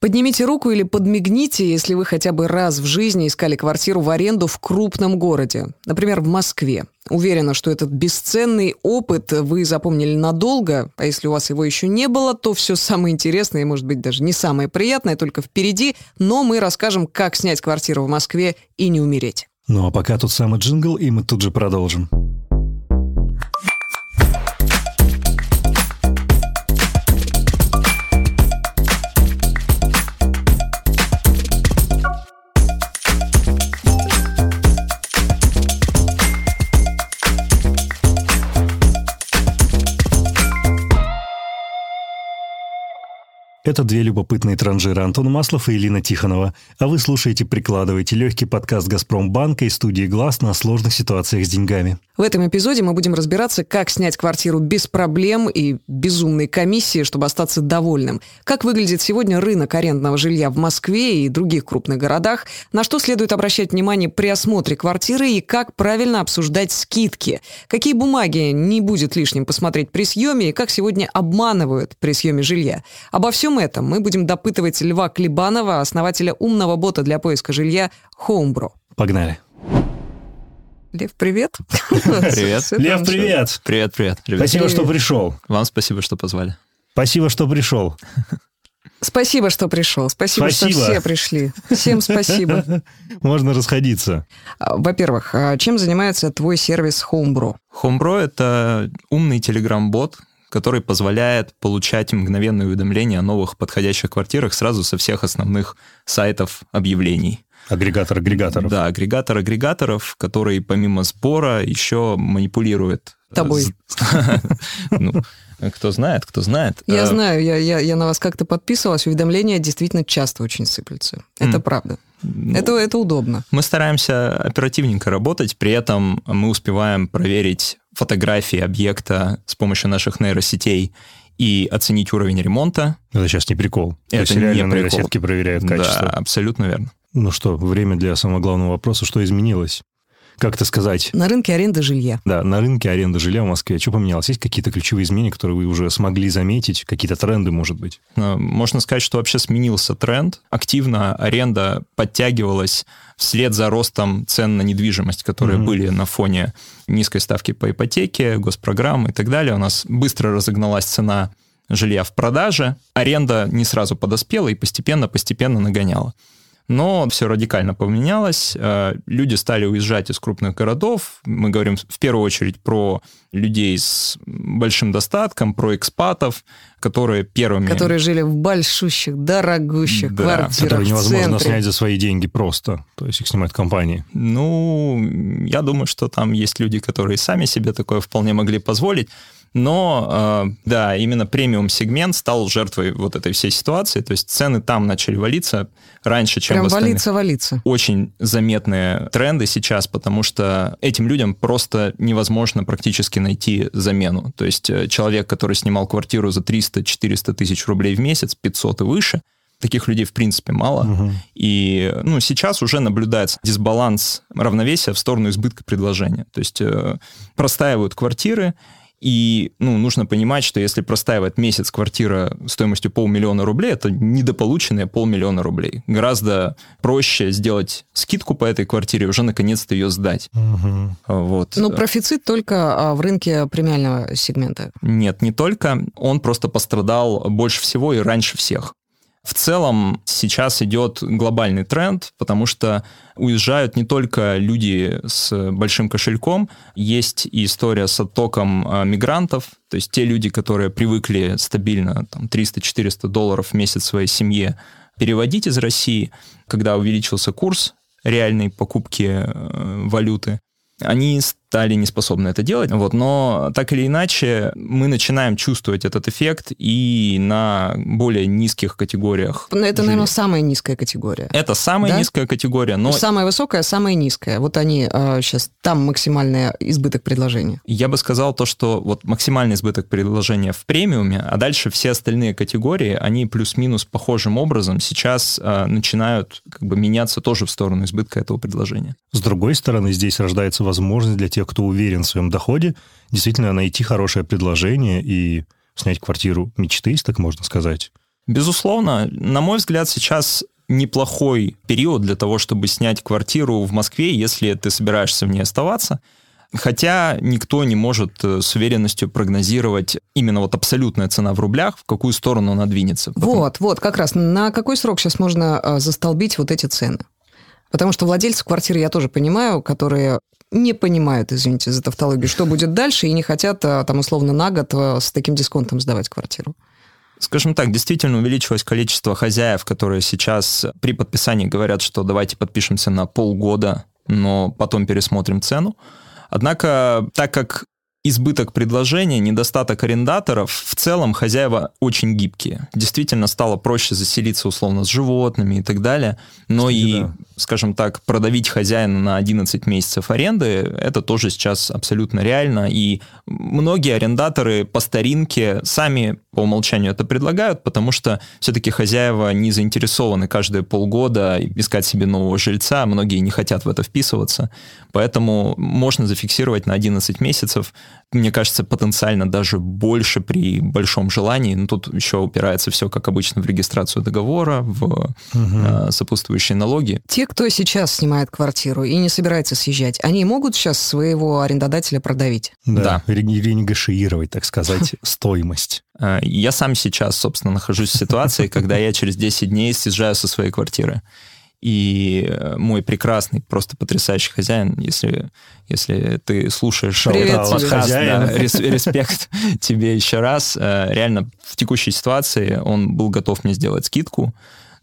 Поднимите руку или подмигните, если вы хотя бы раз в жизни искали квартиру в аренду в крупном городе, например, в Москве. Уверена, что этот бесценный опыт вы запомнили надолго, а если у вас его еще не было, то все самое интересное и, может быть, даже не самое приятное только впереди, но мы расскажем, как снять квартиру в Москве и не умереть. Ну а пока тут самый джингл, и мы тут же продолжим. Это две любопытные транжиры Антон Маслов и Елена Тихонова. А вы слушаете «Прикладывайте» легкий подкаст «Газпромбанка» и студии «Глаз» на сложных ситуациях с деньгами. В этом эпизоде мы будем разбираться, как снять квартиру без проблем и безумной комиссии, чтобы остаться довольным. Как выглядит сегодня рынок арендного жилья в Москве и других крупных городах, на что следует обращать внимание при осмотре квартиры и как правильно обсуждать скидки. Какие бумаги не будет лишним посмотреть при съеме и как сегодня обманывают при съеме жилья. Обо всем этом мы будем допытывать Льва Клебанова, основателя умного бота для поиска жилья Homebro. Погнали. Лев, привет. Привет. Лев, привет. Привет, привет. Спасибо, что пришел. Вам спасибо, что позвали. Спасибо, что пришел. Спасибо, что пришел. Спасибо, спасибо, что все пришли. Всем спасибо. Можно расходиться. А, во-первых, а чем занимается твой сервис Homebro? Homebro — это умный телеграм-бот, который позволяет получать мгновенные уведомления о новых подходящих квартирах сразу со всех основных сайтов объявлений. Агрегатор агрегаторов. Да, агрегатор агрегаторов, который помимо сбора еще манипулирует. Э, Тобой. Ну, кто знает, кто знает. Я э, знаю, я, я, я на вас как-то подписывалась, уведомления действительно часто очень сыплются. Это правда. Ну, это, это удобно. Мы стараемся оперативненько работать, при этом мы успеваем проверить фотографии объекта с помощью наших нейросетей и оценить уровень ремонта. Это сейчас не прикол. Это То есть реально не прикол. нейросетки проверяют качество. Да, абсолютно верно. Ну что, время для самого главного вопроса. Что изменилось? Как это сказать? На рынке аренды жилья. Да, на рынке аренды жилья в Москве. Что поменялось? Есть какие-то ключевые изменения, которые вы уже смогли заметить? Какие-то тренды, может быть? Ну, можно сказать, что вообще сменился тренд. Активно аренда подтягивалась вслед за ростом цен на недвижимость, которые mm-hmm. были на фоне низкой ставки по ипотеке, госпрограммы и так далее. У нас быстро разогналась цена жилья в продаже. Аренда не сразу подоспела и постепенно-постепенно нагоняла. Но все радикально поменялось. Э, люди стали уезжать из крупных городов. Мы говорим в первую очередь про людей с большим достатком, про экспатов, которые первыми... Которые жили в большущих, дорогущих да, квартирах Которые невозможно в снять за свои деньги просто. То есть их снимают компании. Ну, я думаю, что там есть люди, которые сами себе такое вполне могли позволить. Но, э, да, именно премиум-сегмент стал жертвой вот этой всей ситуации. То есть цены там начали валиться раньше, чем Прям в остальных. валиться, валиться. Очень заметные тренды сейчас, потому что этим людям просто невозможно практически найти замену. То есть э, человек, который снимал квартиру за 300-400 тысяч рублей в месяц, 500 и выше, таких людей в принципе мало. Угу. И ну, сейчас уже наблюдается дисбаланс равновесия в сторону избытка предложения. То есть э, простаивают квартиры, и ну, нужно понимать, что если простаивает месяц квартира стоимостью полмиллиона рублей, это недополученные полмиллиона рублей. Гораздо проще сделать скидку по этой квартире и уже наконец-то ее сдать. Угу. Вот. Но профицит только а, в рынке премиального сегмента. Нет, не только. Он просто пострадал больше всего и раньше всех. В целом сейчас идет глобальный тренд, потому что уезжают не только люди с большим кошельком, есть и история с оттоком а, мигрантов, то есть те люди, которые привыкли стабильно там, 300-400 долларов в месяц своей семье переводить из России, когда увеличился курс реальной покупки э, валюты, они стали не способны это делать. Вот, но так или иначе мы начинаем чувствовать этот эффект и на более низких категориях. Но это, жилья. наверное, самая низкая категория. Это самая да? низкая категория, но... Самая высокая, самая низкая. Вот они э, сейчас, там максимальный избыток предложения. Я бы сказал то, что вот максимальный избыток предложения в премиуме, а дальше все остальные категории, они плюс-минус похожим образом сейчас э, начинают как бы меняться тоже в сторону избытка этого предложения. С другой стороны, здесь рождается возможность для тех, тех, кто уверен в своем доходе, действительно найти хорошее предложение и снять квартиру мечты, если так можно сказать. Безусловно, на мой взгляд, сейчас неплохой период для того, чтобы снять квартиру в Москве, если ты собираешься в ней оставаться. Хотя никто не может э, с уверенностью прогнозировать именно вот абсолютная цена в рублях, в какую сторону она двинется. Потому... Вот, вот, как раз на какой срок сейчас можно э, застолбить вот эти цены? Потому что владельцы квартиры я тоже понимаю, которые не понимают, извините за тавтологию, что будет дальше, и не хотят э, там условно на год с таким дисконтом сдавать квартиру. Скажем так, действительно увеличилось количество хозяев, которые сейчас при подписании говорят, что давайте подпишемся на полгода, но потом пересмотрим цену. Однако, так как избыток предложения, недостаток арендаторов, в целом хозяева очень гибкие. Действительно стало проще заселиться условно с животными и так далее, но Кстати, и, да. скажем так, продавить хозяина на 11 месяцев аренды, это тоже сейчас абсолютно реально, и многие арендаторы по старинке сами по умолчанию это предлагают, потому что все-таки хозяева не заинтересованы каждые полгода искать себе нового жильца, многие не хотят в это вписываться, поэтому можно зафиксировать на 11 месяцев, мне кажется, потенциально даже больше при большом желании. Но тут еще упирается все, как обычно, в регистрацию договора, в угу. э, сопутствующие налоги. Те, кто сейчас снимает квартиру и не собирается съезжать, они могут сейчас своего арендодателя продавить? Да, да. ренегошировать, так сказать, стоимость. А, я сам сейчас, собственно, нахожусь в ситуации, когда я через 10 дней съезжаю со своей квартиры. И э, мой прекрасный, просто потрясающий хозяин, если, если ты слушаешь Привет подкаст, да, респект тебе еще раз. Э, реально, в текущей ситуации он был готов мне сделать скидку,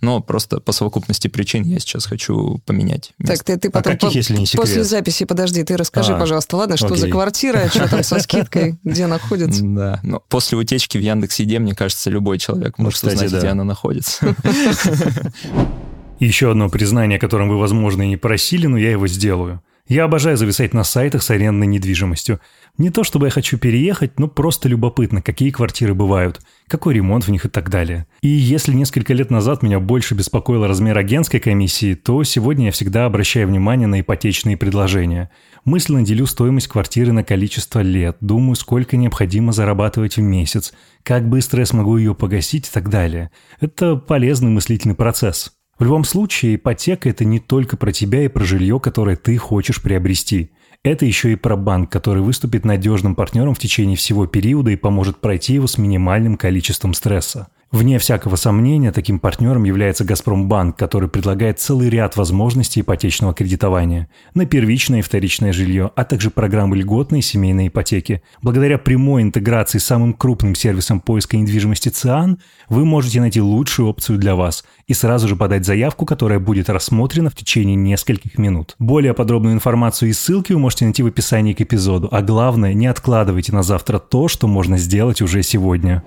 но просто по совокупности причин я сейчас хочу поменять. Место. Так, ты, ты а потом а каких, по, если не секрет? после записи, подожди, ты расскажи, а, пожалуйста, ладно, что окей. за квартира, что там со скидкой, где находится? Да, но после утечки в Яндекс.Еде, мне кажется, любой человек может ну, узнать, где она находится. Еще одно признание, о котором вы, возможно, и не просили, но я его сделаю. Я обожаю зависать на сайтах с арендной недвижимостью. Не то чтобы я хочу переехать, но просто любопытно, какие квартиры бывают, какой ремонт в них и так далее. И если несколько лет назад меня больше беспокоил размер агентской комиссии, то сегодня я всегда обращаю внимание на ипотечные предложения. Мысленно делю стоимость квартиры на количество лет, думаю, сколько необходимо зарабатывать в месяц, как быстро я смогу ее погасить и так далее. Это полезный мыслительный процесс. В любом случае, ипотека – это не только про тебя и про жилье, которое ты хочешь приобрести. Это еще и про банк, который выступит надежным партнером в течение всего периода и поможет пройти его с минимальным количеством стресса. Вне всякого сомнения, таким партнером является «Газпромбанк», который предлагает целый ряд возможностей ипотечного кредитования на первичное и вторичное жилье, а также программы льготной семейной ипотеки. Благодаря прямой интеграции с самым крупным сервисом поиска недвижимости ЦИАН, вы можете найти лучшую опцию для вас и сразу же подать заявку, которая будет рассмотрена в течение нескольких минут. Более подробную информацию и ссылки вы можете найти в описании к эпизоду, а главное, не откладывайте на завтра то, что можно сделать уже сегодня.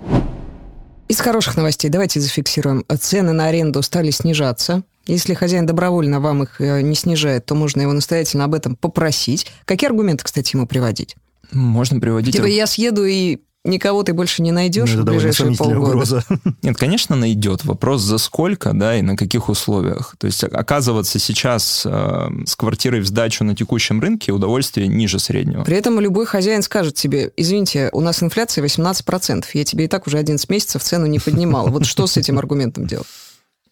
Из хороших новостей давайте зафиксируем. Цены на аренду стали снижаться. Если хозяин добровольно вам их э, не снижает, то можно его настоятельно об этом попросить. Какие аргументы, кстати, ему приводить? Можно приводить... Типа я съеду и никого ты больше не найдешь ну, в ближайшие полгода. Угроза. Нет, конечно, найдет. Вопрос за сколько, да, и на каких условиях. То есть оказываться сейчас э, с квартирой в сдачу на текущем рынке удовольствие ниже среднего. При этом любой хозяин скажет тебе, извините, у нас инфляция 18%, я тебе и так уже 11 месяцев цену не поднимал. Вот что с этим аргументом делать?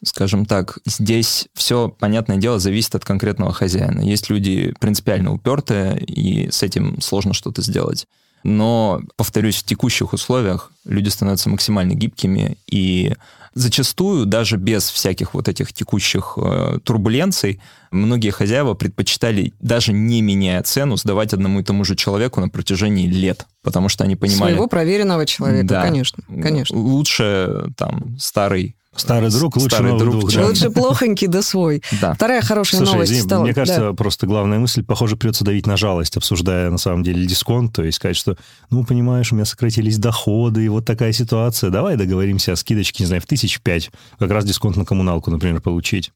скажем так, здесь все, понятное дело, зависит от конкретного хозяина. Есть люди принципиально упертые, и с этим сложно что-то сделать. Но, повторюсь, в текущих условиях люди становятся максимально гибкими, и зачастую даже без всяких вот этих текущих э, турбуленций многие хозяева предпочитали, даже не меняя цену, сдавать одному и тому же человеку на протяжении лет, потому что они понимали... Своего проверенного человека, да, конечно, конечно. Лучше там старый Старый друг лучше Старый новый друг. друг да. Лучше плохонький, да свой. Да. Вторая хорошая Слушай, новость извини, стала... Мне кажется, да. просто главная мысль, похоже, придется давить на жалость, обсуждая на самом деле дисконт, то есть сказать, что, ну, понимаешь, у меня сократились доходы, и вот такая ситуация, давай договоримся о скидочке, не знаю, в тысяч пять, как раз дисконт на коммуналку, например, получить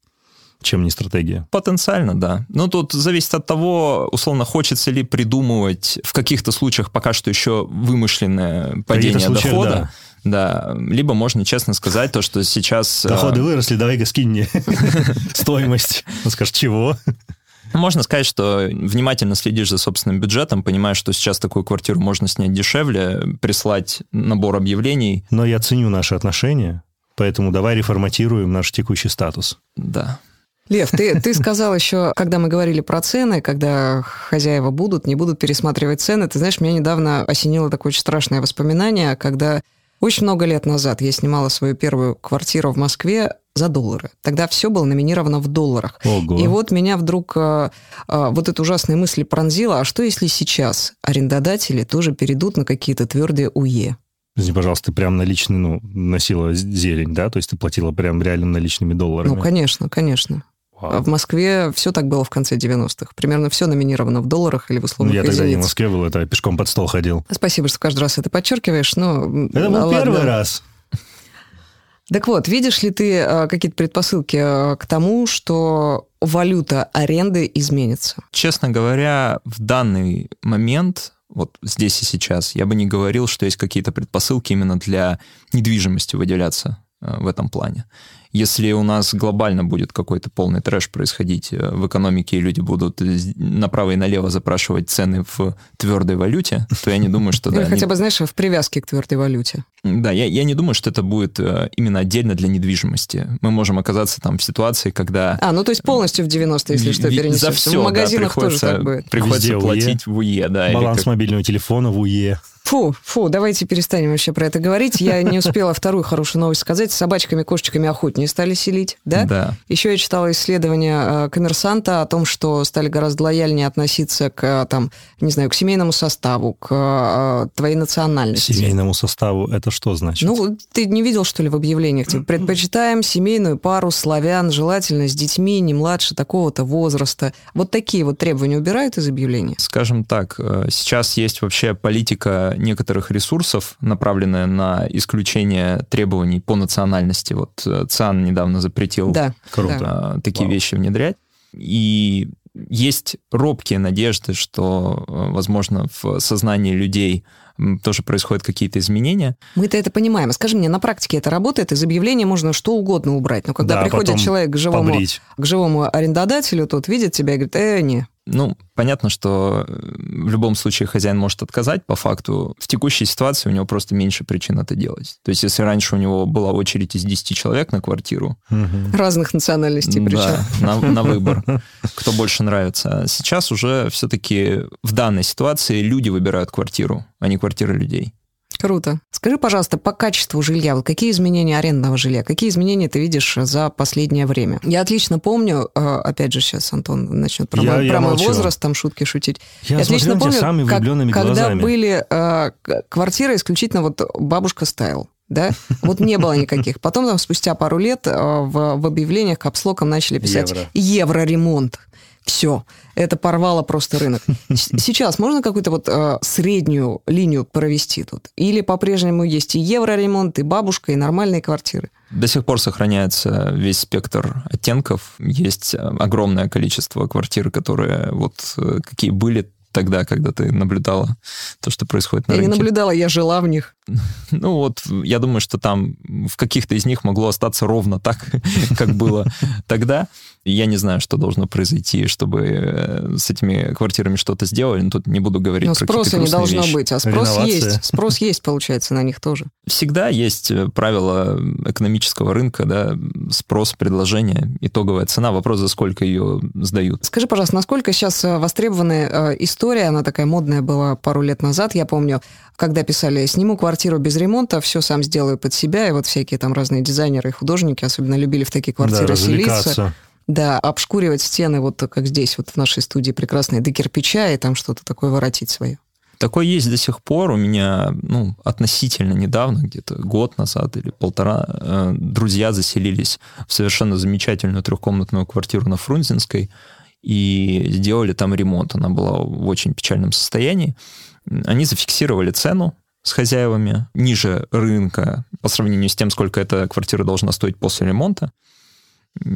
чем не стратегия. Потенциально, да. Но тут зависит от того, условно, хочется ли придумывать в каких-то случаях пока что еще вымышленное падение дохода. Да да, либо можно честно сказать то, что сейчас... Э, Доходы выросли, давай-ка скинь мне стоимость. Он скажет, чего? Можно сказать, что внимательно следишь за собственным бюджетом, понимаешь, что сейчас такую квартиру можно снять дешевле, прислать набор объявлений. Но я ценю наши отношения, Поэтому давай реформатируем наш текущий статус. Да. Лев, ты, ты сказал еще, когда мы говорили про цены, когда хозяева будут, не будут пересматривать цены, ты знаешь, меня недавно осенило такое очень страшное воспоминание, когда очень много лет назад я снимала свою первую квартиру в Москве за доллары. Тогда все было номинировано в долларах. Ого. И вот меня вдруг э, э, вот эта ужасная мысль пронзила, а что если сейчас арендодатели тоже перейдут на какие-то твердые УЕ? Извини, пожалуйста, ты прям наличный, ну, носила зелень, да? То есть ты платила прям реально наличными долларами? Ну, конечно, конечно. А В Москве все так было в конце 90-х. Примерно все номинировано в долларах или в условных я тогда не в. Москве был, это пешком под стол ходил. Спасибо, что каждый раз это подчеркиваешь, но... Это был ладно. первый раз. Так вот, видишь ли ты э, какие-то предпосылки э, к тому, что валюта аренды изменится? Честно говоря, в данный момент, вот здесь и сейчас, я бы не говорил, что есть какие-то предпосылки именно для недвижимости выделяться в этом плане. Если у нас глобально будет какой-то полный трэш происходить э, в экономике, и люди будут направо и налево запрашивать цены в твердой валюте, то я не думаю, что да, Или они- хотя бы, знаешь, в привязке к твердой валюте. Да, я, я не думаю, что это будет э, именно отдельно для недвижимости. Мы можем оказаться там в ситуации, когда А, ну то есть полностью в 90-е, если что, перенесешь. за все, в магазинах тоже приходится, так будет. приходится Везде платить в УЕ, да. или Баланс как- мобильного телефона в УЕ. Фу, фу, давайте перестанем вообще про это говорить. Я не успела вторую хорошую новость сказать. С собачками, кошечками охотнее стали селить, да? Да. Еще я читала исследование э, коммерсанта о том, что стали гораздо лояльнее относиться к, э, там, не знаю, к семейному составу, к э, твоей национальности. Семейному составу это что значит? Ну, ты не видел, что ли, в объявлениях? Типа, предпочитаем семейную пару славян, желательно с детьми, не младше такого-то возраста. Вот такие вот требования убирают из объявления? Скажем так, сейчас есть вообще политика некоторых ресурсов, направленная на исключение требований по национальности. Вот э, ЦАН недавно запретил Да. Круто. да. э, такие Вау. вещи внедрять. И есть робкие надежды, что, э, возможно, в сознании людей тоже происходят какие-то изменения. Мы-то это понимаем. А скажи мне, на практике это работает? Из объявления можно что угодно убрать. Но когда Да, приходит человек к живому, Побрить. к живому арендодателю, тот видит тебя и говорит, э, не. Ну, понятно, что э, в любом случае хозяин может отказать по факту. В текущей ситуации у него просто меньше причин это делать. То есть, если раньше у него была очередь из 10 человек на квартиру, Мгм. Разных национальностей причем. да, на, на выбор, кто больше нравится. А сейчас уже все-таки в данной ситуации люди выбирают квартиру, а не квартиры людей. Круто. Скажи, пожалуйста, по качеству жилья, вот какие изменения арендного жилья, какие изменения ты видишь за последнее время? Я отлично помню, э, опять же, сейчас Антон начнет про, Я- мой, я про мой возраст, там шутки шутить. Я отлично на тебя помню, самыми как- влюбленными когда глазами. были э, квартиры исключительно вот бабушка стайл. Да? Вот не было никаких. Потом там спустя пару лет э, в, в объявлениях капслоком начали писать Евро. евроремонт. Все, это порвало просто рынок. Сейчас можно какую-то вот э, среднюю линию провести тут? Или по-прежнему есть и евроремонт, и бабушка, и нормальные квартиры? До сих пор сохраняется весь спектр оттенков. Есть э, огромное количество квартир, которые вот э, какие были тогда, когда ты наблюдала то, что происходит на я не рынке. наблюдала, я жила в них. Ну вот, я думаю, что там в каких-то из них могло остаться ровно так, как было тогда. Я не знаю, что должно произойти, чтобы э, с этими квартирами что-то сделали. Но тут не буду говорить Но про какие-то спроса не должно вещи. быть, а спрос Реновация. есть. Спрос есть, получается, на них тоже. Всегда есть э, правила экономического рынка, да, спрос, предложение, итоговая цена. Вопрос, за сколько ее сдают. Скажи, пожалуйста, насколько сейчас э, востребованная э, история, она такая модная была пару лет назад, я помню, когда писали «сниму квартиру без ремонта, все сам сделаю под себя», и вот всякие там разные дизайнеры и художники особенно любили в такие квартиры да, селиться. Да, обшкуривать стены, вот как здесь, вот в нашей студии прекрасной, до кирпича, и там что-то такое воротить свое. Такое есть до сих пор. У меня, ну, относительно недавно, где-то год назад или полтора, э, друзья заселились в совершенно замечательную трехкомнатную квартиру на Фрунзенской и сделали там ремонт. Она была в очень печальном состоянии. Они зафиксировали цену с хозяевами ниже рынка по сравнению с тем, сколько эта квартира должна стоить после ремонта.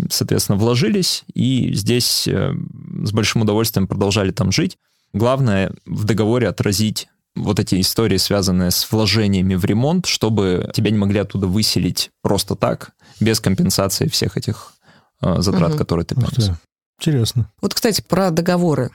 Соответственно, вложились и здесь э, с большим удовольствием продолжали там жить. Главное в договоре отразить вот эти истории, связанные с вложениями в ремонт, чтобы тебя не могли оттуда выселить просто так, без компенсации всех этих э, затрат, Мгм. которые ты ты. Интересно. Вот, кстати, про договоры.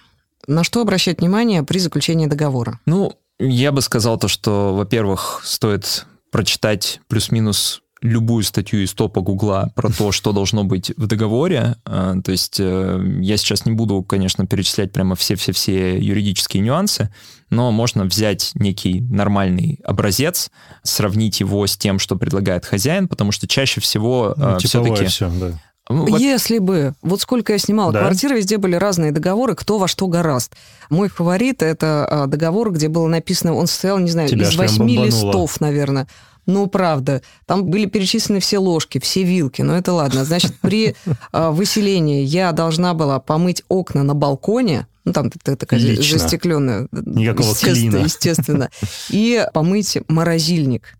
На что обращать внимание при заключении договора? Ну, я бы сказал то, что, во-первых, стоит прочитать плюс-минус любую статью из топа Гугла про то, что должно быть в договоре. А, то есть э, я сейчас не буду, конечно, перечислять прямо все-все-все юридические нюансы, но можно взять некий нормальный образец, сравнить его с тем, что предлагает хозяин, потому что чаще всего Ну, типовое все-таки... все, да. Ну, Если бы, вот сколько я снимала Да. квартиры, везде были разные договоры, кто во что гораст. Мой фаворит это а, договор, где было написано, он состоял, не знаю, Тебя из восьми листов, наверное. Ну, правда. Там были перечислены все ложки, все вилки. Но это ладно. Значит, при а, выселении я должна была помыть окна на балконе. Ну, там такая Лично. застекленная. Никакого естественно, клина. Естественно. И помыть морозильник.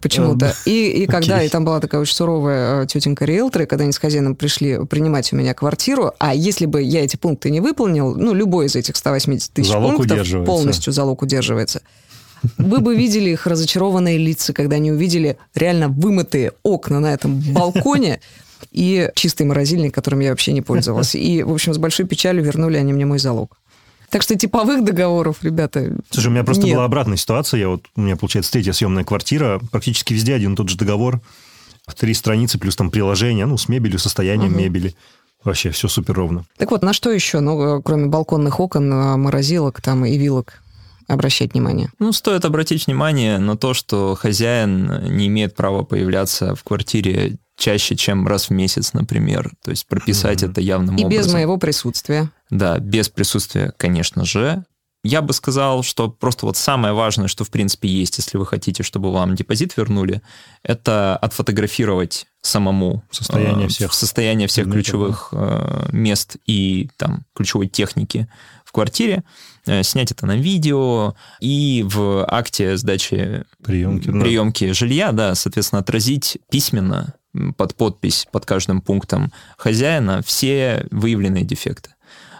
Почему-то. И, и когда, окей. и там была такая очень суровая э, тетенька риэлтора, когда они с хозяином пришли принимать у меня квартиру, а если бы я эти пункты не выполнил, ну, любой из этих 180 тысяч Залог пунктов полностью залог удерживается, вы бы видели их разочарованные лица, когда они увидели реально вымытые окна на этом балконе и чистый морозильник, которым я вообще не пользовалась. И, в общем, с большой печалью вернули они мне мой залог. Так что типовых договоров, ребята, Слушай, у меня просто нет. была обратная ситуация. Я вот, у меня, получается, третья съемная квартира. Практически везде один и тот же договор. Три страницы плюс там приложение, ну, с мебелью, состоянием Мгм. мебели. Вообще все супер ровно. Так вот, на что еще, ну, э, кроме балконных окон, э, морозилок там и вилок, обращать внимание? Ну, стоит обратить внимание на то, что хозяин не имеет права появляться в квартире чаще, чем раз в месяц, например. То есть прописать Мгм. это явным И образом. без моего присутствия. Да, без присутствия, конечно же. Я бы сказал, что просто вот самое важное, что в принципе есть, если вы хотите, чтобы вам депозит вернули, это отфотографировать самому Состояние э, всех состояние всех ключевых э, мест и там ключевой техники в квартире, э, снять это на видео и в акте сдачи Приемки. приемки жилья, да, соответственно, отразить письменно под подпись под каждым пунктом хозяина все выявленные дефекты.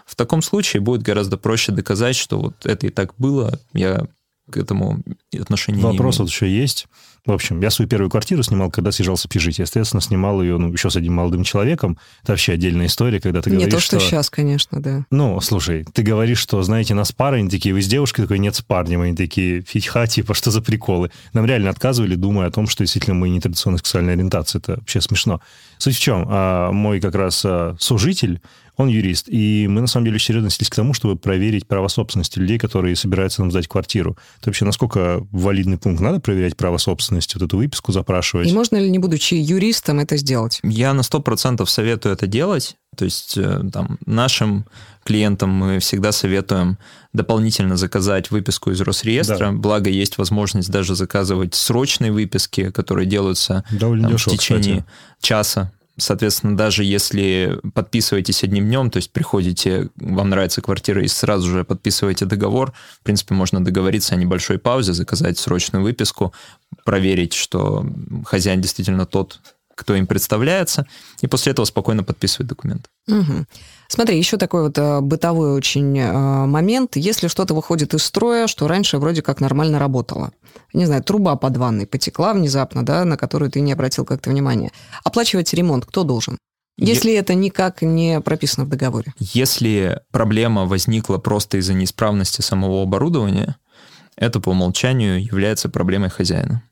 В таком случае будет гораздо проще доказать, что вот это и так было, я к этому отношения Вопрос не вот еще есть. В общем, я свою первую квартиру снимал, когда съезжался жить. Я, естественно, снимал ее ну, еще с одним молодым человеком. Это вообще отдельная история, когда ты Не говоришь, то, что, сейчас, конечно, да. Ну, слушай, ты говоришь, что, знаете, нас пара, они такие, вы с девушкой, такой, нет, с парнем. Они такие, фитьха, типа, что за приколы? Нам реально отказывали, думая о том, что действительно мы нетрадиционной сексуальной ориентации. Это вообще смешно. Суть в чем? А, мой как раз а, сужитель, он юрист, и мы, на самом деле, очень серьезно относились к тому, чтобы проверить право собственности людей, которые собираются нам сдать квартиру. Это вообще насколько валидный пункт? Надо проверять право собственности, вот эту выписку запрашивать? И можно ли, не будучи юристом, это сделать? Я на 100% советую это делать. То есть э, там, нашим клиентам мы всегда советуем дополнительно заказать выписку из Росреестра. Да. Благо есть возможность даже заказывать срочные выписки, которые делаются Довольно там, в дешево, течение кстати. часа. Соответственно, даже если подписываетесь одним днем, то есть приходите, вам нравится квартира и сразу же подписываете договор, в принципе, можно договориться о небольшой паузе, заказать срочную выписку, проверить, что хозяин действительно тот, кто им представляется, и после этого спокойно подписывать документ. Мгм. Смотри, еще такой вот э, бытовой очень э, момент. Если что-то выходит из строя, что раньше вроде как нормально работало. Не знаю, труба под ванной потекла внезапно, да, на которую ты не обратил как-то внимания. Оплачивать ремонт кто должен? Если это никак не прописано в договоре. Если проблема возникла просто из-за неисправности самого оборудования, это по умолчанию является проблемой хозяина.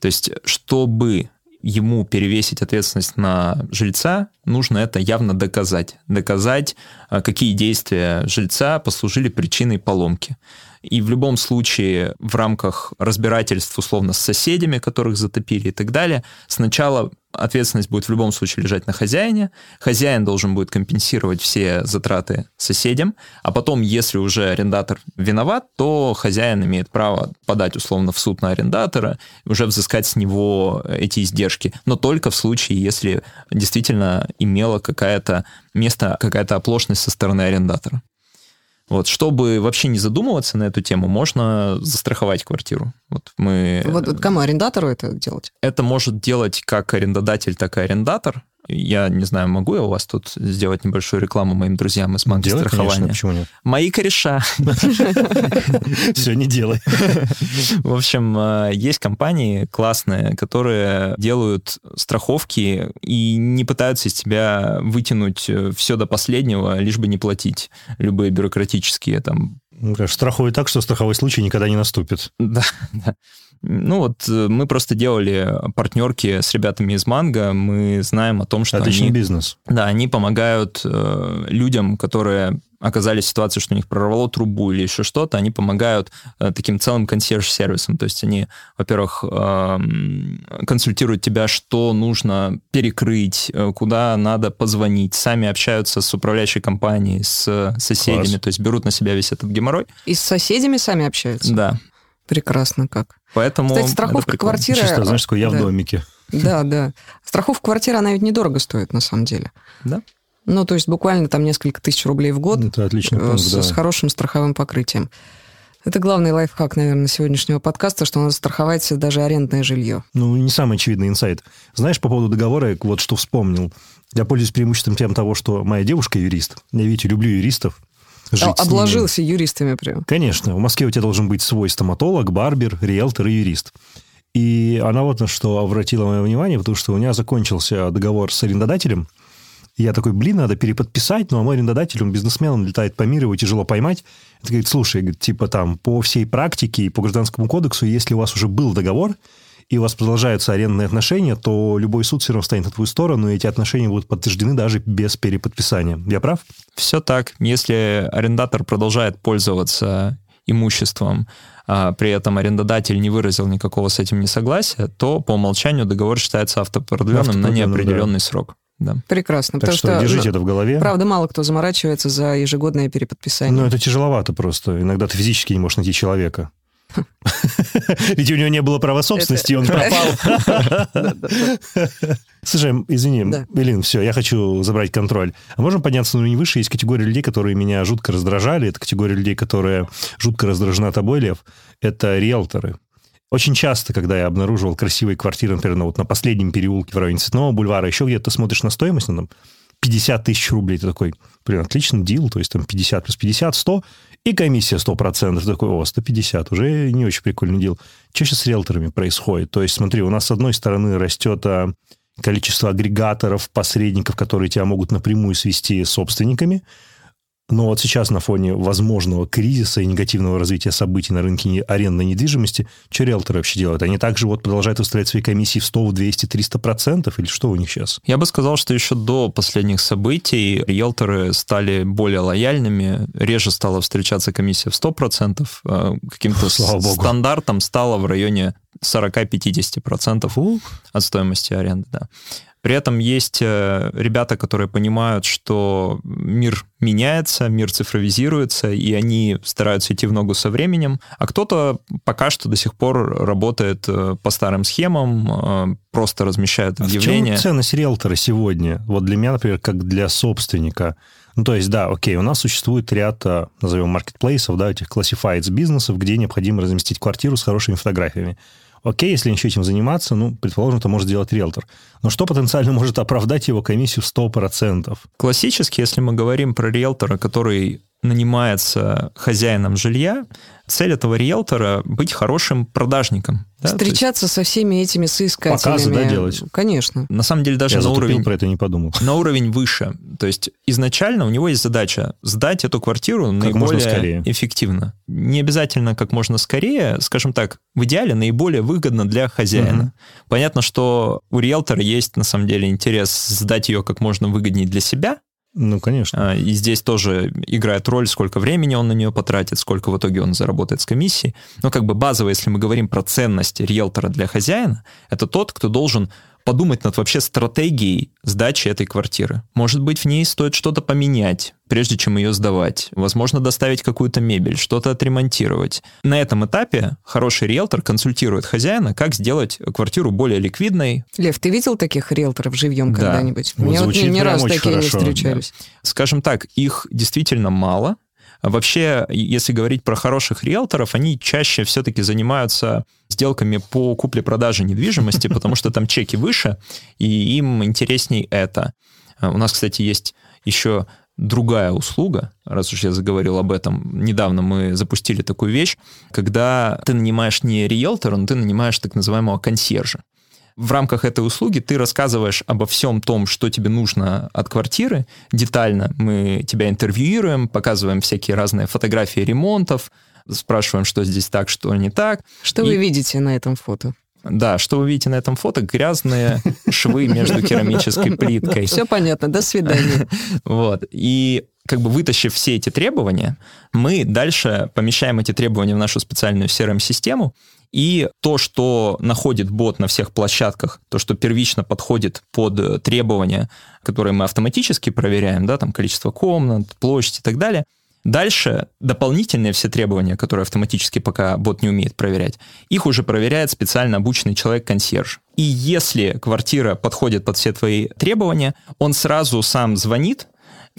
То есть, чтобы ему перевесить ответственность на жильца, нужно это явно доказать. Доказать, а, какие действия жильца послужили причиной поломки. И в любом случае в рамках разбирательств условно с соседями, которых затопили и так далее, сначала ответственность будет в любом случае лежать на хозяине. Хозяин должен будет компенсировать все затраты соседям, а потом, если уже арендатор виноват, то хозяин имеет право подать условно в суд на арендатора уже взыскать с него эти издержки. Но только в случае, если действительно имела какая-то место, какая-то оплошность со стороны арендатора. Вот, чтобы вообще не задумываться на эту тему, можно застраховать квартиру. Вот мы... Вот, вот кому арендатору это делать? Это может делать как арендодатель, так и арендатор. Я не знаю, могу я у вас тут сделать небольшую рекламу моим друзьям из банка Делай, конечно, страхования? почему нет? Мои кореша. Все, не делай. В общем, э, есть компании классные, которые делают страховки и не пытаются из тебя вытянуть все до последнего, лишь бы не платить любые бюрократические там Ну, страхует так, что страховой случай никогда не наступит. Да, да. Ну вот э, мы просто делали партнерки с ребятами из Манго, мы знаем о том, что Отличный они... бизнес. Да, они помогают э, людям, которые оказались в ситуации, что у них прорвало трубу или еще что-то, они помогают э, таким целым консьерж-сервисом. То есть они, во-первых, э, консультируют тебя, что нужно перекрыть, э, куда надо позвонить, сами общаются с управляющей компанией, с соседями, Класс. то есть берут на себя весь этот геморрой. И с соседями сами общаются? Да. Прекрасно как. Поэтому Кстати, страховка квартиры... Чисто, знаешь, такой я в да. домике. Да, да. Страховка квартиры, она ведь недорого стоит, на самом деле. Да. Ну, то есть буквально там несколько тысяч рублей в год Это отличный э, пункт, с, да. с хорошим страховым покрытием. Это главный лайфхак, наверное, сегодняшнего подкаста, что надо страховать даже арендное жилье. Ну, не самый очевидный инсайт. Знаешь, по поводу договора, вот что вспомнил. Я пользуюсь преимуществом тем того, что моя девушка юрист. Я, видите, люблю юристов. Жить ними. Обложился юристами прям. Конечно, в Москве у тебя должен быть свой стоматолог, барбер, риэлтор и юрист. И она вот на что обратила мое внимание, потому что у меня закончился договор с арендодателем. И я такой, блин, надо переподписать, ну, а мой арендодатель, он бизнесмен, он летает по миру, его тяжело поймать. Это говорит, слушай, говорит, типа там по всей практике и по гражданскому кодексу, если у вас уже был договор, и у вас продолжаются арендные отношения, то любой суд все равно станет на твою сторону, и эти отношения будут подтверждены даже без переподписания. Я прав? Все так. Если арендатор продолжает пользоваться имуществом, а при этом арендодатель не выразил никакого с этим несогласия, то по умолчанию договор считается автопродленным на Автопродленным, неопределенный срок. Да. Прекрасно. Так потому что, что, держите ну, это в голове. правда, мало кто заморачивается за ежегодное переподписание. Ну, это тяжеловато просто. Иногда ты физически не можешь найти человека. Ведь у него не было права собственности, и он пропал. Слушай, извини, Да. Элин, все, я хочу забрать контроль. А можем подняться на уровень выше? Есть категория людей, которые меня жутко раздражали. Это категория людей, которые жутко раздражена тобой, Лев. Это риэлторы. Очень часто, когда я обнаруживал красивые квартиры, например, на, вот на последнем переулке в районе Цветного бульвара, еще где-то смотришь на стоимость, ну, там, 50 тысяч рублей, ты такой, блин, отличный дил, то есть там 50 плюс 50, 100, и комиссия 100%, ты такой, о, 150, уже не очень прикольный дил. Что сейчас с риэлторами происходит? То есть, смотри, у нас с одной стороны растет а, количество агрегаторов, посредников, которые тебя могут напрямую свести с собственниками, но вот сейчас на фоне возможного кризиса и негативного развития событий на рынке арендной недвижимости, что риэлторы вообще делают? Они также вот продолжают выставлять свои комиссии в 100, в 200, 300 процентов? Или что у них сейчас? Я бы сказал, что еще до последних событий риэлторы стали более лояльными, реже стала встречаться комиссия в 100%, э, каким-то стандартом стало в районе 40-50% от стоимости аренды. Да. При этом есть э, ребята, которые понимают, что мир меняется, мир цифровизируется, и они стараются идти в ногу со временем, а кто-то пока что до сих пор работает э, по старым схемам, э, просто размещает А в объявления. чем ценность риэлтора сегодня? Вот для меня, например, как для собственника. Ну, то есть, да, окей, у нас существует ряд, назовем, маркетплейсов, да, этих classifieds бизнесов, где необходимо разместить квартиру с хорошими фотографиями. Окей, если еще этим заниматься, ну, предположим, это может сделать риэлтор. Но что потенциально может оправдать его комиссию в 100%? Классически, если мы говорим про риэлтора, который нанимается хозяином жилья, цель этого риэлтора быть хорошим продажником. да, то есть Встречаться со всеми этими соискателями. Показы, да, делать? Конечно. на самом деле даже Я на уровень, про это не подумал. на уровень выше. То есть изначально у него есть задача сдать эту квартиру можно наиболее скорее. эффективно. Не обязательно как можно скорее, скажем так, в идеале наиболее выгодно для хозяина. Мгм. Понятно, что у риэлтора есть на самом деле интерес сдать ее как можно выгоднее для себя, Ну, конечно. А, И здесь тоже играет роль, сколько времени он на нее потратит, сколько в итоге он заработает с комиссией. Но как бы базово, если мы говорим про ценность риэлтора для хозяина, это тот, кто должен подумать над вообще стратегией сдачи этой квартиры. Может быть, в ней стоит что-то поменять, прежде чем ее сдавать. Возможно, доставить какую-то мебель, что-то отремонтировать. На этом этапе хороший риэлтор консультирует хозяина, как сделать квартиру более ликвидной, Лев, ты видел таких риэлторов живьем Да. когда-нибудь? Вот Мне вот ни, ни разу очень такие хорошо, не встречались. скажем так, их действительно мало. А Вообще, если говорить про хороших риэлторов, они чаще все-таки занимаются сделками по купле-продаже недвижимости, потому что там чеки выше, и им интересней это. А У нас, кстати, есть еще другая услуга, раз уж я заговорил об этом. Недавно мы запустили такую вещь, когда ты нанимаешь не риэлтора, но ты нанимаешь так называемого консьержа. В рамках этой услуги ты рассказываешь обо всем том, что тебе нужно от квартиры, детально. Мы тебя интервьюируем, показываем всякие разные фотографии ремонтов, спрашиваем, что здесь так, что не так. Что и... вы видите на этом фото? Да, что вы видите на этом фото? Грязные швы между керамической плиткой. Все понятно, до свидания. Вот. И как бы вытащив все эти требования, мы дальше помещаем эти требования в нашу специальную CRM-систему, и то, что находит бот на всех площадках, то, что первично подходит под требования, которые мы автоматически проверяем, да, там количество комнат, площадь и так далее, Дальше дополнительные все требования, которые автоматически пока бот не умеет проверять, их уже проверяет специально обученный человек-консьерж. И если квартира подходит под все твои требования, он сразу сам звонит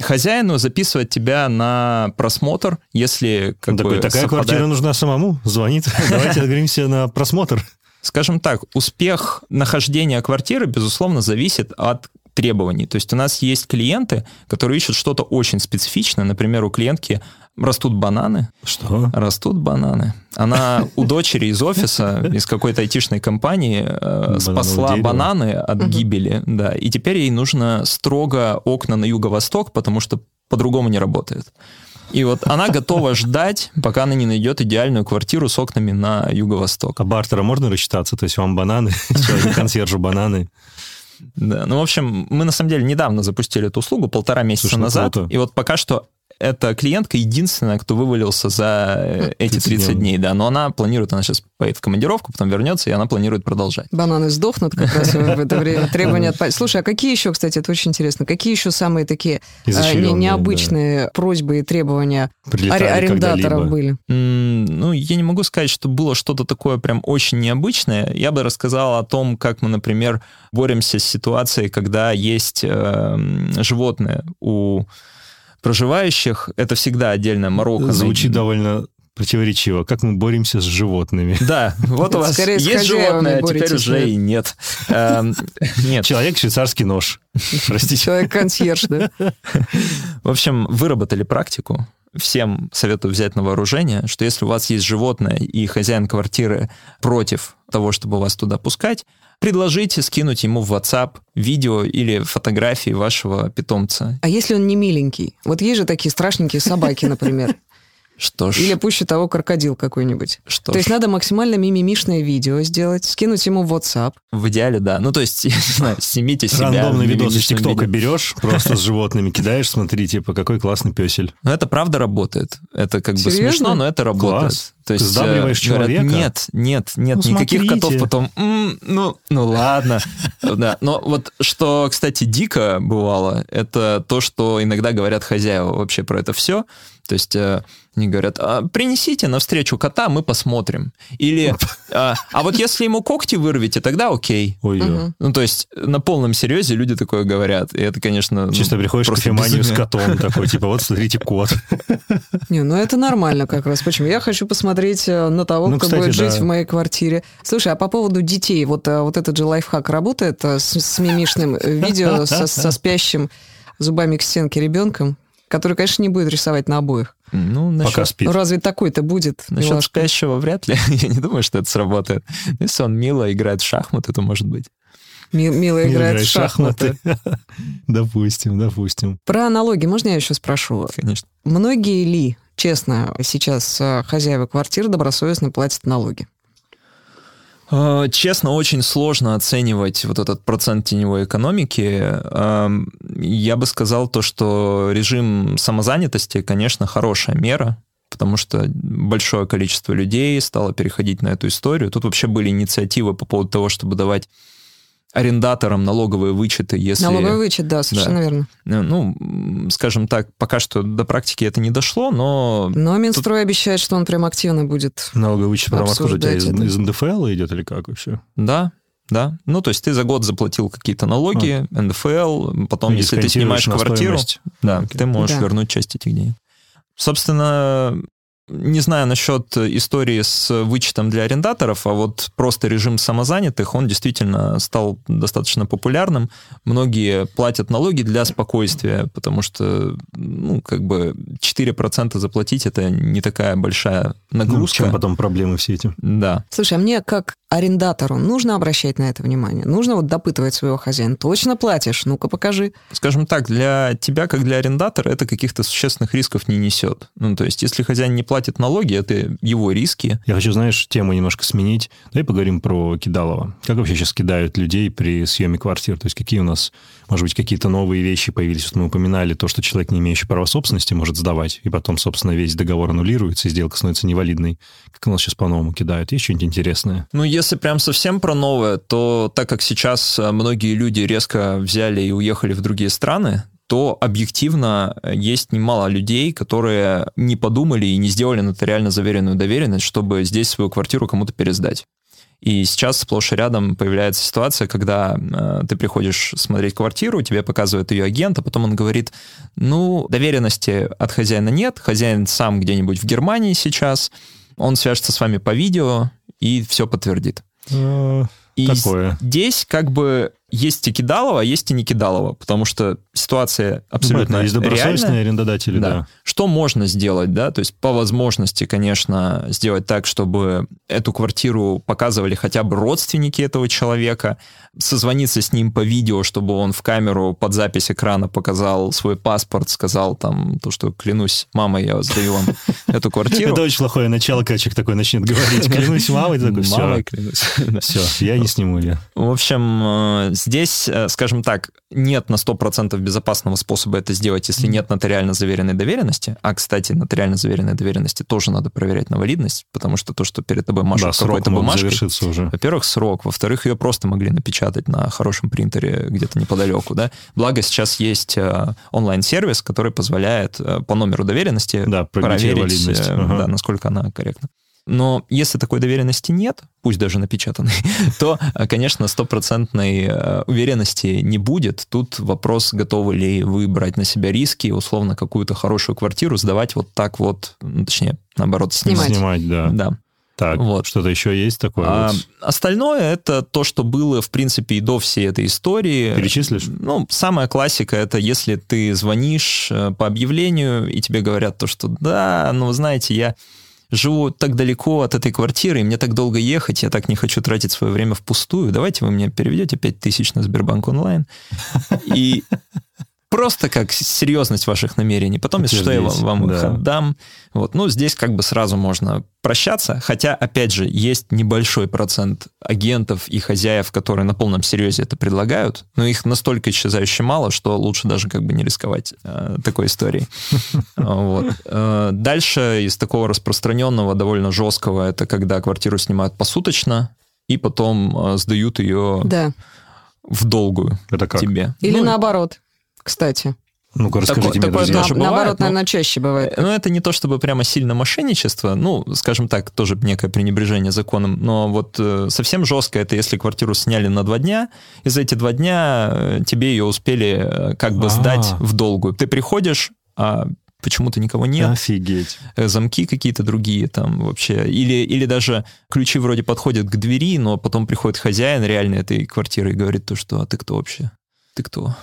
хозяину записывать тебя на просмотр, если как Такой, бы Такая совпадает... квартира нужна самому, звонит, давайте договоримся на просмотр. Скажем так, успех нахождения квартиры, безусловно, зависит от требований. То есть у нас есть клиенты, которые ищут что-то очень специфичное. Например, у клиентки растут бананы. Что? Растут бананы. Она у дочери из офиса, из какой-то айтишной компании э, спасла бананы от гибели, да, и теперь ей нужно строго окна на юго-восток, потому что по-другому не работает. И вот она готова ждать, пока она не найдет идеальную квартиру с окнами на юго-восток. А бартера можно рассчитаться? То есть вам бананы, консьержу бананы? Да, ну, в общем, мы на самом деле недавно запустили эту услугу, полтора месяца Слушай, ну назад, круто. и вот пока что эта клиентка единственная, кто вывалился за э, эти 30 дней, да, но она планирует, она сейчас поедет в командировку, потом вернется, и она планирует продолжать. Бананы сдохнут как раз в это время, требования отпадают. Слушай, а какие еще, кстати, это очень интересно, какие еще самые такие э, необычные просьбы и требования арендаторов были? Ну, я не могу сказать, что было что-то такое прям очень необычное. Я бы рассказал о том, как мы, например, боремся с ситуацией, когда есть эм, животное у проживающих, это всегда отдельная морока. Звучит довольно противоречиво. Как мы боремся с животными? Да, вот у вас есть животное, а теперь уже и нет. Эм, нет. Человек швейцарский нож. Простите. Человек-консьерж, да? В общем, выработали практику. Всем советую взять на вооружение, что если у вас есть животное и хозяин квартиры против того, чтобы вас туда пускать, предложите скинуть ему в WhatsApp видео или фотографии вашего питомца. А если он не миленький? Вот есть же такие страшненькие собаки, например. Что ж. Или пуще того крокодил какой-нибудь. Что то ж. есть надо максимально мимимишное видео сделать, скинуть ему в WhatsApp. В идеале, да. Ну, то есть, я не знаю, снимите себя. Рандомный видос из ТикТока берешь, просто с животными кидаешь, смотри, типа, какой классный песель. Ну, это правда работает. Это как бы смешно, но это работает. Класс. То есть, Ты сдавливаешь э, говорят, человека? Нет, нет, нет, ну, никаких смотрите. котов потом, м-м, ну, ну ладно. да. Но вот что, кстати, дико бывало, это то, что иногда говорят хозяева вообще про это все. То есть э, они говорят, а, принесите навстречу кота, мы посмотрим. Или, а, а вот если ему когти вырвете, тогда окей. Ой, угу. Ну, то есть на полном серьезе люди такое говорят. И это, конечно... Ну, Чисто ну, приходишь к кофеманию с котом такой, типа, вот смотрите, кот. Не, ну это нормально как раз. Почему? Я хочу посмотреть э, на того, ну, кто кстати, будет да. жить в моей квартире. Слушай, а по поводу детей, вот, э, вот этот же лайфхак работает с, с мимишным видео со, со спящим зубами к стенке ребенком? Который, конечно, не будет рисовать на обоих. Ну, насчет... Пока спит. Ну, разве такой-то будет? Насчет милашка? спящего вряд ли. Я не думаю, что это сработает. Если он мило играет в шахматы, то может быть. Ми- мило играет в шахматы. допустим, допустим. Про аналоги можно я еще спрошу? Конечно. Многие ли, честно, сейчас э, хозяева квартир добросовестно платят налоги? Э, честно, очень сложно оценивать вот этот процент теневой экономики. Эм, я бы сказал то, что режим самозанятости, конечно, хорошая мера, потому что большое количество людей стало переходить на эту историю. Тут вообще были инициативы по поводу того, чтобы давать арендаторам налоговые вычеты, если... Налоговый вычет, да, совершенно да. верно. Э, ну, скажем так, пока что до практики это не дошло, но... Но Минстрой тут... обещает, что он прям активно будет Налоговый вычет прям откуда у тебя, из, из НДФЛ идет или как вообще? Да, да. Ну, то есть ты за год заплатил какие-то налоги, а. НДФЛ, потом, и если ты снимаешь квартиру, да, ты можешь да. вернуть часть этих денег. Собственно, не знаю насчет истории с вычетом для арендаторов, а вот просто режим самозанятых, он действительно стал достаточно популярным. Многие платят налоги для спокойствия, потому что, ну, как бы 4% заплатить это не такая большая нагрузка. Ну, чем потом проблемы все эти. Да. Слушай, а мне как арендатору нужно обращать на это внимание? Нужно вот допытывать своего хозяина. Точно платишь? Ну-ка покажи. Скажем так, для тебя, как для арендатора, это каких-то существенных рисков не несет. Ну, то есть, если хозяин не платит налоги, это его риски. Я хочу, знаешь, тему немножко сменить. Давай поговорим про Кидалова. Как вообще сейчас кидают людей при съеме квартир? То есть, какие у нас, может быть, какие-то новые вещи появились? Вот мы упоминали то, что человек, не имеющий права собственности, может сдавать, и потом, собственно, весь договор аннулируется, и сделка становится невалидной. Как у нас сейчас по-новому кидают? Есть что-нибудь интересное? Ну, если прям совсем про новое, то так как сейчас э, многие люди резко взяли и уехали в другие страны, то объективно э, есть немало людей, которые не подумали и не сделали нотариально заверенную доверенность, чтобы здесь свою квартиру кому-то пересдать. И сейчас сплошь и рядом появляется ситуация, когда э, ты приходишь смотреть квартиру, тебе показывает ее агент, а потом он говорит, ну, доверенности от хозяина нет, хозяин сам где-нибудь в Германии сейчас, он свяжется с вами по видео и все подтвердит. Э, И Такое. здесь как бы есть и кидалово, а есть и не кидалово, потому что ситуация абсолютно Понятно, есть добросовестные реальная. арендодатели, да. Да. Что можно сделать, да? То есть по возможности, конечно, сделать так, чтобы эту квартиру показывали хотя бы родственники этого человека, созвониться с ним по видео, чтобы он в камеру под запись экрана показал свой паспорт, сказал там то, что клянусь, мама, я сдаю вам эту квартиру. Это очень плохое начало, когда человек такой начнет говорить. Клянусь мамой, такой, Мамой все, клянусь. Все, я не сниму ее. В общем, э, здесь, э, скажем так, нет на 100% безопасного способа это сделать, если нет нотариально заверенной доверенности. А, кстати, нотариально заверенной доверенности тоже надо проверять на валидность, потому что то, что перед тобой Да, машут срок какой-то бумажкой, уже. во-первых, срок, во-вторых, ее просто могли напечатать на хорошем принтере где-то неподалеку, да. Благо сейчас есть э, онлайн-сервис, который позволяет э, по номеру доверенности Да, проверить валидность. Ага. да, насколько она корректна. Но если такой доверенности нет, пусть даже напечатанной, то, э, конечно, стопроцентной э, уверенности не будет. Тут вопрос, готовы ли вы брать на себя риски, условно, какую-то хорошую квартиру сдавать вот так вот, ну, точнее, наоборот, снимать. Снимать. Да. Да. Так, Вот. что-то еще есть такое? А вот? остальное это то, что было, в принципе, и до всей этой истории. Перечислишь? Ну, самая классика это если ты звонишь э, по объявлению, и тебе говорят то, что да, ну, знаете, я живу так далеко от этой квартиры, и мне так долго ехать, я так не хочу тратить свое время впустую. Давайте вы мне переведете 5000 на Сбербанк онлайн. И просто как серьезность ваших намерений. Потом, если что, я вам, вам их Да. отдам. Вот. Ну, здесь как бы сразу можно прощаться. Хотя, опять же, есть небольшой процент агентов и хозяев, которые на полном серьезе это предлагают, но их настолько исчезающе мало, что лучше даже как бы не рисковать э, такой историей. Вот. Э, Дальше из такого распространенного, довольно жесткого, это когда квартиру снимают посуточно, и потом э, сдают ее Да. в долгую Это как? тебе. Или Ну, наоборот, кстати. Ну-ка, расскажите Такое- мне, такое друзья. тоже На- бывает, наоборот, но- наверное, чаще бывает. Ну, это не то чтобы прямо сильно мошенничество, ну, скажем так, тоже некое пренебрежение законом, но вот э, совсем жестко это, если квартиру сняли на два дня, и за эти два дня э, тебе ее успели э, как бы А. сдать в долгую. Ты приходишь, а почему-то никого нет, Офигеть. э, замки какие-то другие там вообще, или, или даже ключи вроде подходят к двери, но потом приходит хозяин реально этой квартиры и говорит то, что «а ты кто вообще? Ты кто?»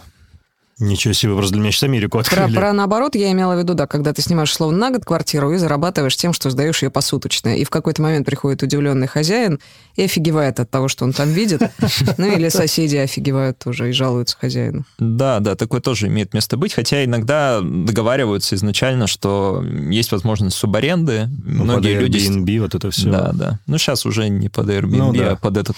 Ничего себе, просто для меня сейчас Америку Про, открыли. про наоборот я имела в виду, да, когда ты снимаешь словно на год квартиру и зарабатываешь тем, что сдаешь ее посуточно. И в какой-то момент приходит удивленный хозяин и офигевает от того, что он там видит. Ну или соседи офигевают тоже и жалуются хозяину. Да, да, такое тоже имеет место быть, хотя иногда договариваются изначально, что есть возможность субаренды. Ну, Многие под люди... Airbnb, вот это все. Да, да. Ну, сейчас уже не под Airbnb, Ну, да. а под этот...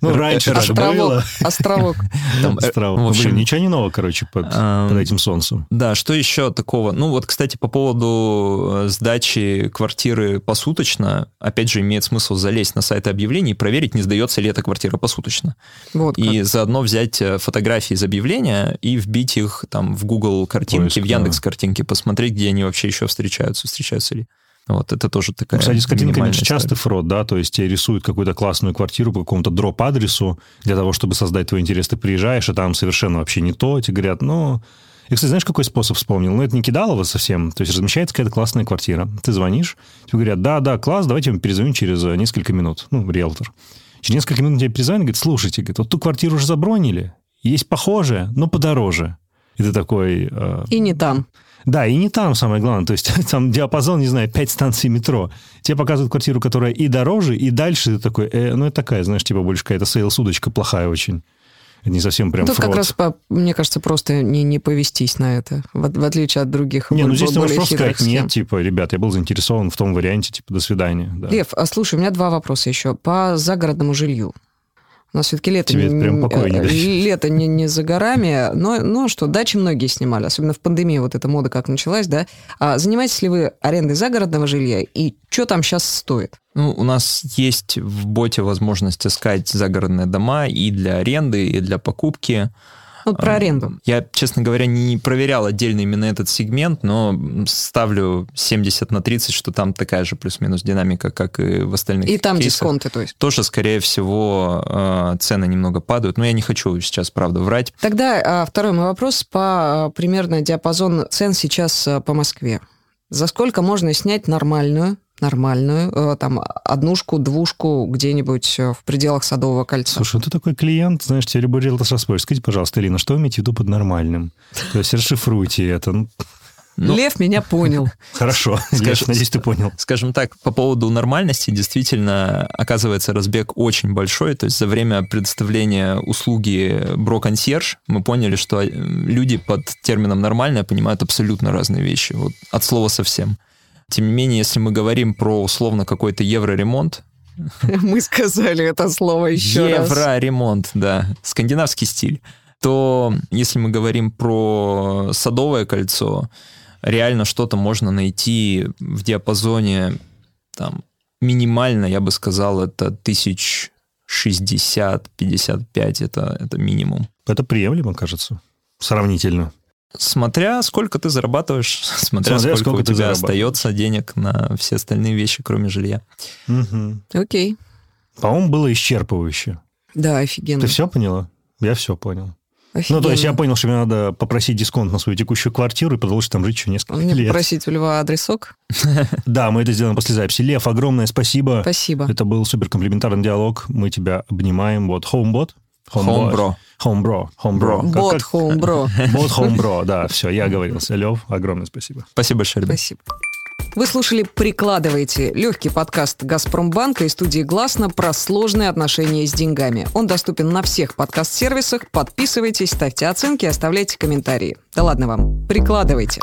Ну, раньше так Островок. Островок. там, э, Острова. в общем, ничего не нового, короче, под, Ам, под этим солнцем. Да, что еще такого? Ну вот, кстати, по поводу э, сдачи квартиры посуточно, опять же, имеет смысл залезть на сайт объявлений и проверить, не сдается ли эта квартира посуточно. Вот как. И заодно взять э, фотографии из объявления и вбить их там в Google картинки, Поиск, в Яндекс картинки, посмотреть, где они вообще еще встречаются, встречаются ли. Вот это тоже такая Кстати, с картинками частый история. фрод, да, то есть тебе рисуют какую-то классную квартиру по какому-то дроп-адресу для того, чтобы создать твой интерес. Ты приезжаешь, а там совершенно вообще не то. Тебе говорят, ну... И, кстати, знаешь, какой способ вспомнил? Ну, это не кидалово совсем. То есть размещается какая-то классная квартира. Ты звонишь, тебе говорят, да, да, класс, давайте мы перезвоним через э, несколько минут. Ну, риэлтор. Через несколько минут тебе перезвонят, говорит, слушайте, говорит, вот ту квартиру уже забронили, есть похожая, но подороже. И ты такой... э, И не там. Да, и не там самое главное. То есть там диапазон, не знаю, 5 станций метро. Тебе показывают квартиру, которая и дороже, и дальше ты такой, э, ну, это такая, знаешь, типа больше какая-то сейлс-удочка плохая очень. Не совсем прям Тут как фрод. раз, по- мне кажется, просто не, не повестись на это, в, в отличие от других Не, ну здесь ты можешь просто сказать, схем. нет, типа, ребят, я был заинтересован в том варианте, типа, до свидания. Да. Лев, а слушай, у меня два вопроса еще. По загородному жилью. У нас все-таки лето, Тебе не- прям покоя не э, лето не, не за горами, но, но что, дачи многие снимали, особенно в пандемии вот эта мода как началась, да? А занимаетесь ли вы арендой загородного жилья и что там сейчас стоит? Ну, у нас есть в боте возможность искать загородные дома и для аренды, и для покупки. Вот про А, аренду. Я, честно говоря, не проверял отдельно именно этот сегмент, но ставлю 70 на 30, что там такая же плюс-минус динамика, как и в остальных И там кейсах. дисконты, то есть. Тоже, скорее всего, э, цены немного падают. Но я не хочу сейчас, правда, врать. Тогда а, второй мой вопрос по а, примерно диапазон цен сейчас а, по Москве. За сколько можно снять нормальную, нормальную, э, там, однушку, двушку где-нибудь э, в пределах Садового кольца? Слушай, ну ты такой клиент, знаешь, тебе любой риэлтор спросит, скажите, пожалуйста, Ирина, что вы имеете в виду под нормальным? То есть расшифруйте это. Ну, Ну, Лев меня понял. хорошо, Скажи- я надеюсь, ты понял. Скажем так, по поводу нормальности, действительно, оказывается, разбег очень большой. То есть за время предоставления услуги бро-консьерж мы поняли, что э, люди под термином «нормальное» понимают абсолютно разные вещи. Вот от слова совсем. Тем не менее, если мы говорим про условно какой-то евроремонт, Мы сказали это слово еще раз. Евроремонт, да. Скандинавский стиль. То если мы говорим про Садовое кольцо, реально что-то можно найти в диапазоне там минимально, я бы сказал, это тысяч 60-55, это, это минимум. Это приемлемо, кажется, сравнительно. Смотря сколько ты зарабатываешь, смотря, Смотря сколько, сколько у ты тебя остается денег на все остальные вещи, кроме жилья. Мгм. Окей. По-моему, было исчерпывающе. Да, офигенно. Ты все поняла? Я все понял. Офигенно. Ну, то есть я понял, что мне надо попросить дисконт на свою текущую квартиру и продолжить там жить еще несколько Мне лет. попросить у Льва адресок? Да, мы это сделаем после записи. Лев, огромное спасибо. Спасибо. Это был супер комплиментарный диалог. Мы тебя обнимаем. Вот, Homebot. Homebro. Homebro. Homebro. Как- Бот Bro. Бот Homebro, да, все, я оговорился. Лев, огромное спасибо. Спасибо большое, ребят. Спасибо. Вы слушали «Прикладывайте» – легкий подкаст «Газпромбанка» и студии «Гласно» про сложные отношения с деньгами. Он доступен на всех подкаст-сервисах. Подписывайтесь, ставьте оценки и оставляйте комментарии. Да ладно вам, прикладывайте.